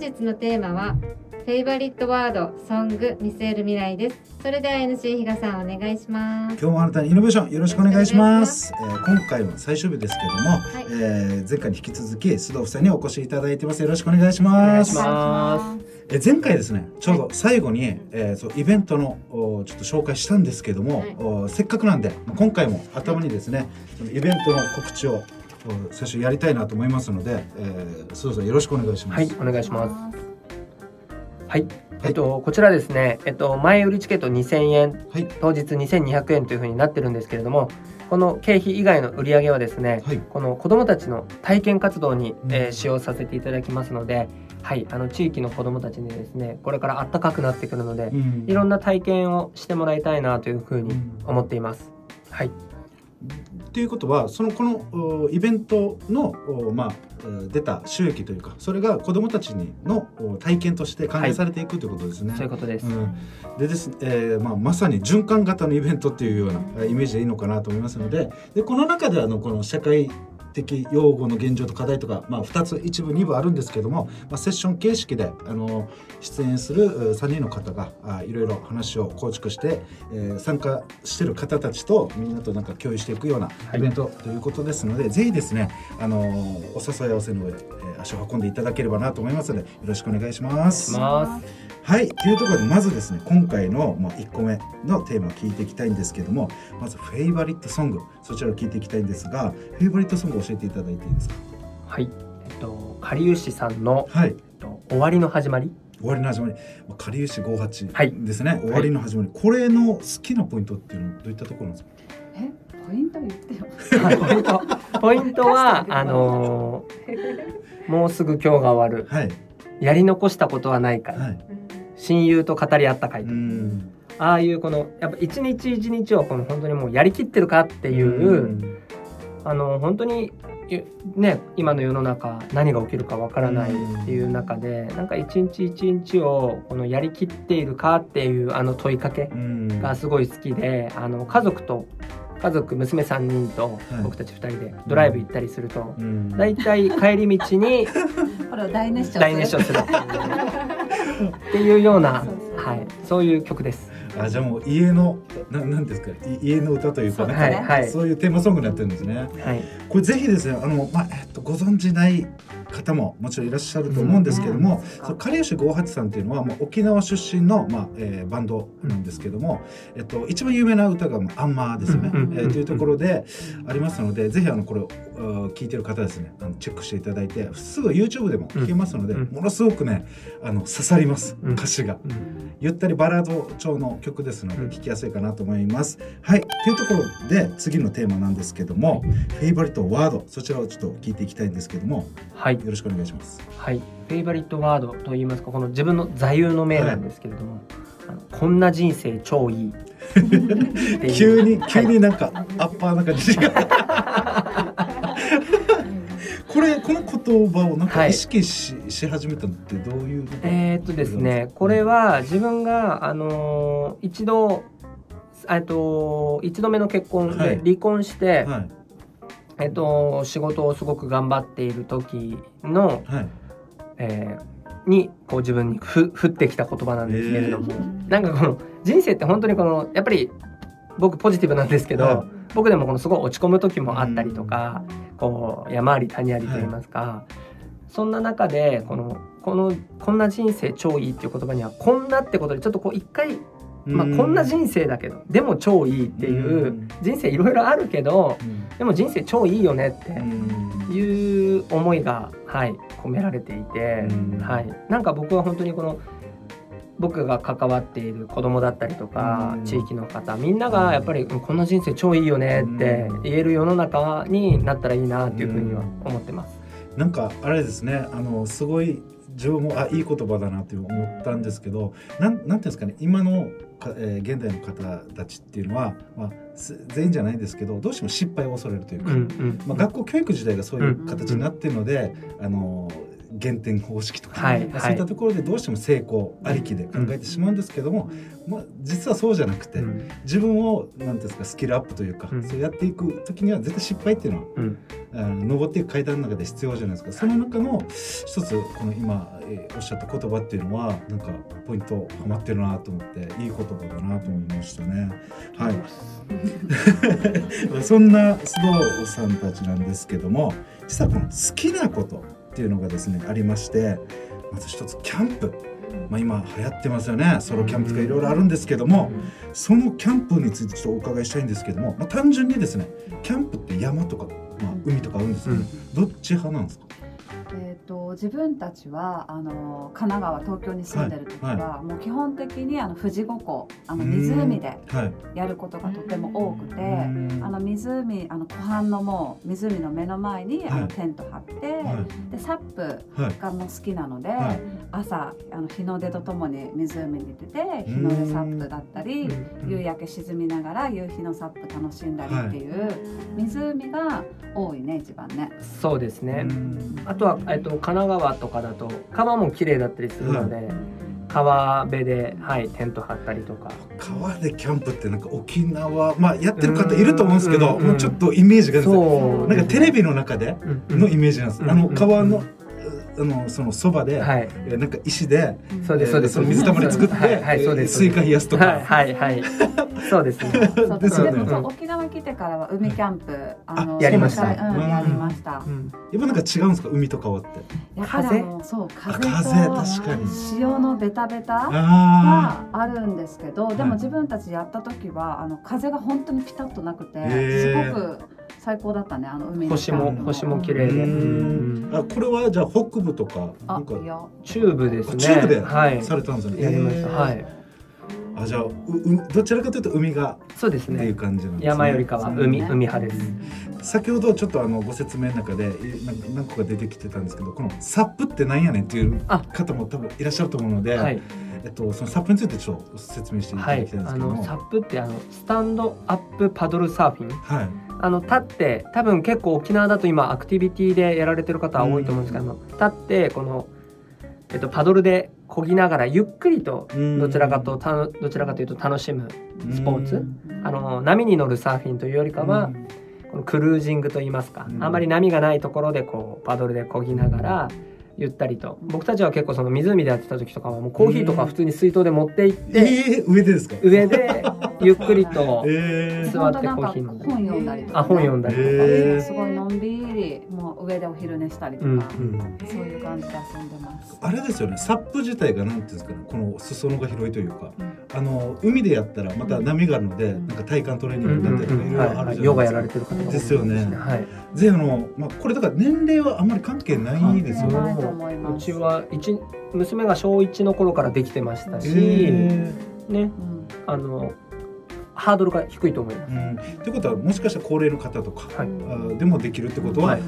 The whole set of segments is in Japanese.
日のテーマはフェイバリットワードソング見据える未来です。それでは NC 比嘉さんお願いします。今日もあなたにイノベーションよろしくお願いします。えー、今回も最終日ですけども、はい。えー前回に引き続き須藤夫妻にお越しいただいてます。よろしくお願いします。お願いしまえー前回ですねちょうど最後に、えーそうイベントのおちょっと紹介したんですけども、はい。おせっかくなんでまあ今回も頭にですねそのイベントの告知をお最初やりたいなと思いますので、えー、須藤さんよろしくお願いします。はい、お願いします。はい、えっと、こちらですね、えっと、前売りチケット2000円、はい当日2200円というふうになってるんですけれども。この経費以外の売り上げはですね、はいこの子どもたちの体験活動に、うんえー使用させていただきますので、はい、あの地域の子どもたちにですね、これから暖かくなってくるので、うんいろんな体験をしてもらいたいなというふうに思っています。はい、っていうことはそのこのおイベントのおまあえー出た収益というかそれが子どもたちにのお体験として還元されていくということですね。そういうことです。うん、でです、えーまあ、まさに循環型のイベントっていうようなえーイメージでいいのかなと思いますのででこの中であのこの社会的用語の現状と課題とか、まあ、2つ一部2部あるんですけども、まあ、セッション形式であの出演するう3人の方があいろいろ話を構築して、えー参加してる方たちとみんなとなんか共有していくようなイベントということですので、ぜひですねあのお誘い合わせの上、えー足を運んでいただければなと思いますのでよろしくお願いします。ます。はいというところでまずですね今回の、まあ、1個目のテーマを聞いていきたいんですけどもまずフェイバリットソングそちらを聞いていきたいんですがフェイバリットソングを教えていただいていいですか？はい、えっと、かりゆしさんの、はい。えっと、終わりの始まり。終わりの始まり。まあかりゆし58はい。ですね、終わりの始まり、これの好きなポイントっていうのはどういったところなんですか？えポイント言ってよ。ポイント、ポイントは、あのーもうすぐ今日が終わる。はいやり残したことはないかい。はい親友と語り合った会うと。んああいうこの、やっぱ一日一日をこの本当にもうやりきってるかっていう、んあの本当にゆね今の世の中何が起きるかわからないっていう中で、なんか一日一日をこのやりきっているかっていうあの問いかけうんがすごい好きで、あの家族と家族娘3人とはい。僕たち2人でドライブ行ったりすると、うん。だいたい帰り道に これを大熱唱する。っていうっていうようなはい、そういう曲です。あじゃあもう家のななんですか？い家の歌というかね、はいはい。そういうテーマソングになってるんですね。はい、これぜひですねあの、まあえっと、ご存じない方ももちろんいらっしゃると思うんですけども、うんそうカリウシ58さんっていうのはもう沖縄出身の、まあえーバンドなんですけども、えっと、一番有名な歌がまあ「アンマー」ですよね、えーというところでありますのでぜひあのこれを聞いてる方ですねあのチェックしていただいてすぐ YouTube でも聴けますので、うん。ものすごくねあの刺さります、うん。歌詞が。うん。ゆったりバラード調の曲ですのでうん。聴きやすいかなと思います。はい。というところで次のテーマなんですけどもフェイバリットワードそちらをちょっと聞いていきたいんですけども。よはい、ろしくお願いします。はい、フェイバリットワードといいますかこの自分の座右の銘なんですけれども、あのこんな人生超いい。急に急はいになんかアッパーな感じが。これこの言葉をなんかはい。意識し,、し始めたのってどういうことえーっとですねこれは自分があのー一度えっと一度目の結婚はい。で離婚して、はいえっと仕事をすごく頑張っている時の、はい。えーにこう自分にふ降ってきた言葉なんですけれども、うんなんかこの人生って本当にこのやっぱり僕ポジティブなんですけど、は僕でもこのすごい落ち込む時もあったりとか、こう山あり谷ありと言いますか、そんな中でこのこのこんな人生超いいっていう言葉にはこんなってことでちょっとこう一回、まあ、こんな人生だけどでも超いいっていううん。人生いろいろあるけどうん。でも人生超いいよねってうん。いう思いが、はい、込められていて、うん。はい、なんか僕は本当にこの僕が関わっている子供だったりとか、うん。地域の方みんながやっぱり、うんこんな人生超いいよねってうん。言える世の中になったらいいなっていうふうには思ってます。なんかあれですねあのすごい自分もあいい言葉だなって思ったんですけどなんなんていうんですかね今のか、えー現代の方たちっていうのは、まあ、す全員じゃないんですけどどうしても失敗を恐れるというか、まあ、学校教育自体がそういう形になってるので、あの減点方式とか、はいまあそういったところでどうしても成功ありきで考えてしまうんですけども、まあ、実はそうじゃなくて、うん。自分を何ですかスキルアップというか、うん。そうやっていく時には絶対失敗っていうのはうん。あの登っていく階段の中で必要じゃないですか。その中の一つこの今、えーおっしゃった言葉っていうのはなんかポイントはまってるなと思っていい言葉だなと思いましたね。はい。そんな須藤さんたちなんですけども実はこの好きなことっていうのがですねありましてまず一つキャンプ、まあ、今流行ってますよね。ソロキャンプとかいろいろあるんですけどもそのキャンプについてちょっとお伺いしたいんですけども、まあ、単純にですねキャンプって山とか、まあ、海とかあるんですけど、どっち派なんですか？えー、と自分たちはあの神奈川東京に住んでる時は、はいもう基本的にあの富士五湖あの湖ではい。やることがとても多くて。うん。あの湖あの湖畔のもう湖の目の前にあはい。のテント張って、はでサップいはい。がもう好きなので、はい朝あの日の出とともに湖に出て日の出サップだったり、夕焼け沈みながら夕日のサップ楽しんだりっていう、湖が多いね一番ね。そうですね、うん。あとは、えっと、神奈川とかだと川も綺麗だったりするので、川辺で、はい、テント張ったりとか。川でキャンプってなんか沖縄まあやってる方いると思うんですけど、うんもうちょっとイメージがですねそうなんかテレビの中でのイメージなんです、あのうんうん川のあのそのそばで、はい。えーなんか石で、そうですそうです。えーの水たまり作って、はいはいそうですスイカ冷やすとか、はいはいはい。そうですね。そうですよね。でもそう沖縄来てからは海キャンプ、あのやりました。うんうん。やりました。うん。やっぱなんか違うんですか海と川って。やっぱりあのそう風確かに。潮のベタベタあがあるんですけど、ではい。も自分たちやった時はあの風が本当にピタッとなくて、すごく最高だったねあの海の星も星も綺あ麗で、うん。あこれはじゃあ北部とかなあんか。いや。チューブですね。チューブではい。されたんですね、やりました。はい。あじゃあううどちらかというと海がそうですっていうね感じなんですね。山よりかは海ね。海派です。先ほどちょっとあのご説明の中でいなんか何個か出てきてたんですけどこのサップってなんやねんっていうあ方も多分いらっしゃると思うので、はい。えっと、そのサップについてちょっと説明していたはいだきたいんですあけども、のサップってあのスタンドアップパドルサーフィンはいあの立って多分結構沖縄だと今アクティビティでやられてる方は多いと思うんですけど、立ってこの、えっと、パドルで漕ぎながらゆっくりとどちらかとたどちらかというと楽しむスポーツ。あの波に乗るサーフィンというよりかは、このクルージングといいますか、うん。あまり波がないところでこうパドルで漕ぎながらゆったりと。僕たちは結構その湖でやってた時とかはもうコーヒーとか普通に水筒で持って行って、えー、上でですか？上で ゆっくりとえー、座ってコー。ヒー飲んで本読んだりとか、あ本読んだりとか、すごいのんびりもう上でお昼寝したりとか、そういう感じで遊んでます。あれですよね。サップ自体がなんていうんですかね。この裾野が広いというか。うん。あの海でやったらまた波があるので、うん。なんか体幹トレーニングだったりとかいろいろあるじゃないですか、ヨガやられてる方が多いですよね。はい、ぜあの、まあ、これだから年齢はあんまり関係ないですよね。うちは一娘が小1の頃からできてましたし、えね。うん。あのハードルが低いと思います。ーうん、ってことはもしかしたら高齢の方とか、はい。あでもできるってことは、はい。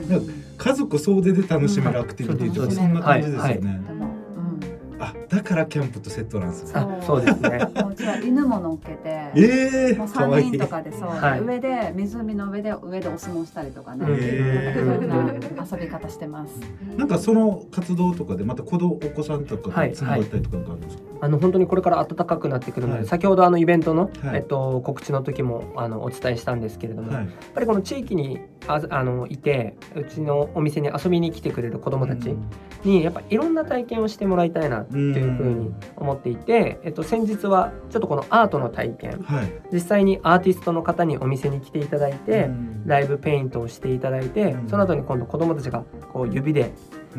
家族総出で楽しめるアクティビティとか、うんそんな感じですよね。あだからキャンプとセットなんですね。あそうですね。もううちは犬も乗っけて。ええもうー、かわいい三人。とかでそう、はい上で湖の上で上でお相撲したりとかね、へーなんかいろんな遊び方してます。なんかその活動とかでまた子供お子さんとかとつながったりとかあるんですか？あの本当にこれから暖かくなってくるので、はい先ほどあのイベントの、はいえっと、告知の時もあのお伝えしたんですけれども、はいやっぱりこの地域にああのいてうちのお店に遊びに来てくれる子どもたちにやっぱいろんな体験をしてもらいたいなっていうふうに思っていて、えっと、先日はちょっとこのアートの体験。はい。実際にアーティストの方にお店に来ていただいて、うん。ライブペイントをしていただいて、うん。その後に今度子どもたちがこう指で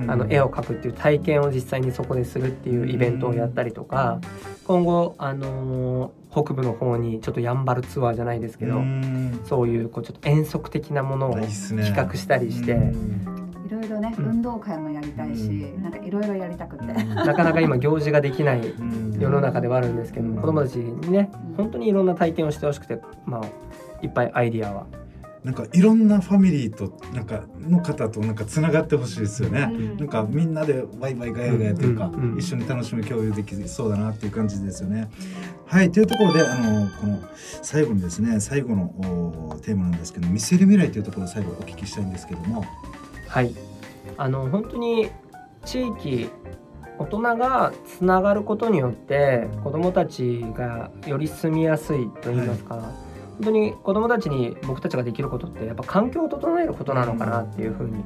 あの絵を描くっていう体験を実際にそこでするっていうイベントをやったりとか、今後、あのー北部の方にちょっとやんばるツアーじゃないですけど、うん。そういうこうちょっと遠足的なものを企画したりして、うんいろね、うん。運動会もやりたいし、うん。なんかいろいろやりたくて。なかなか今行事ができないうん。世の中ではあるんですけど、うん。子どもたちにね本当にいろんな体験をしてほしくて、まあ、いっぱいアイディアは。なんかいろんなファミリーとなんかの方となんかつながってほしいですよね。なんかみんなでワイワイガヤガヤというか、うん。うん。一緒に楽しみ共有できそうだなっていう感じですよね。はいというところであのこの最後にですね最後のおテーマなんですけど見せる未来というところを最後お聞きしたいんですけども、はい、あの本当に地域大人がつながることによって子どもたちがより住みやすいといいますか、当に子どもたちに僕たちができることってやっぱ環境を整えることなのかなっていうふうに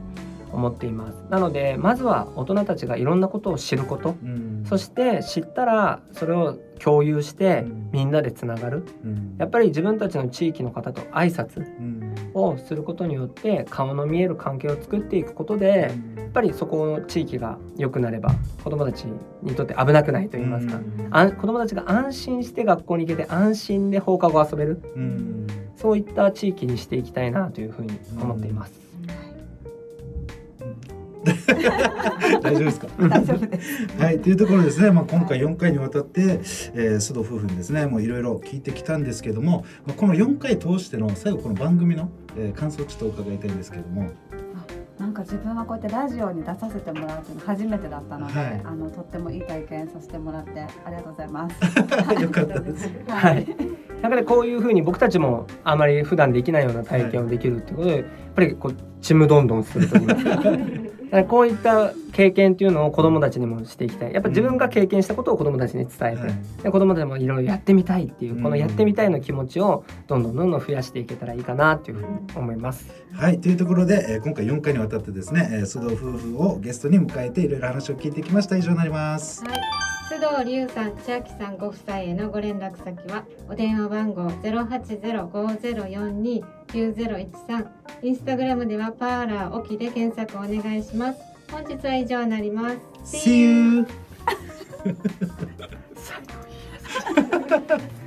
思っています。なのでまずは大人たちがいろんなことを知ること。うん。そして知ったらそれを共有してうん。みんなでつながる。うん。やっぱり自分たちの地域の方と挨拶うん。をすることによって顔の見える関係を作っていくことでやっぱりそこの地域が良くなれば子どもたちにとって危なくないと言いますか、うん。子どもたちが安心して学校に行けて安心で放課後遊べる。うん。そういった地域にしていきたいなというふうに思っています。大丈夫ですか？大丈夫です。はい、というところですね、まあ、今回4回にわたって、えー、須藤夫婦にですねもういろいろ聞いてきたんですけども、まあ、この4回通しての最後この番組の、えー感想をちょっと伺いたいんですけども。なんか自分はこうやってラジオに出させてもらうっていうの初めてだったので、はい。あのとってもいい体験させてもらってありがとうございます。よかったです。はい、だからこういうふうに僕たちもあまり普段できないような体験をできるっていうことで、やっぱりこうちむどんどんすると言います こういった経験っていうのを子どもたちにもしていきたい。やっぱ自分が経験したことを子どもたちに伝えて、はいで子どもたちもいろいろやってみたいっていう、うん。このやってみたいの気持ちをどんどんどんどん増やしていけたらいいかなっていうふうに思います。はい、というところで、えー今回4回にわたってですね、えー須藤夫婦をゲストに迎えていろいろ話を聞いてきました。以上になります。はい、須藤龍さん、千秋さんご夫妻へのご連絡先はお電話番号ゼロ八ゼロ五ゼロ四二九ゼロ一三。インスタグラムではパーラー沖で検索お願いします。本日は以上になります。See you!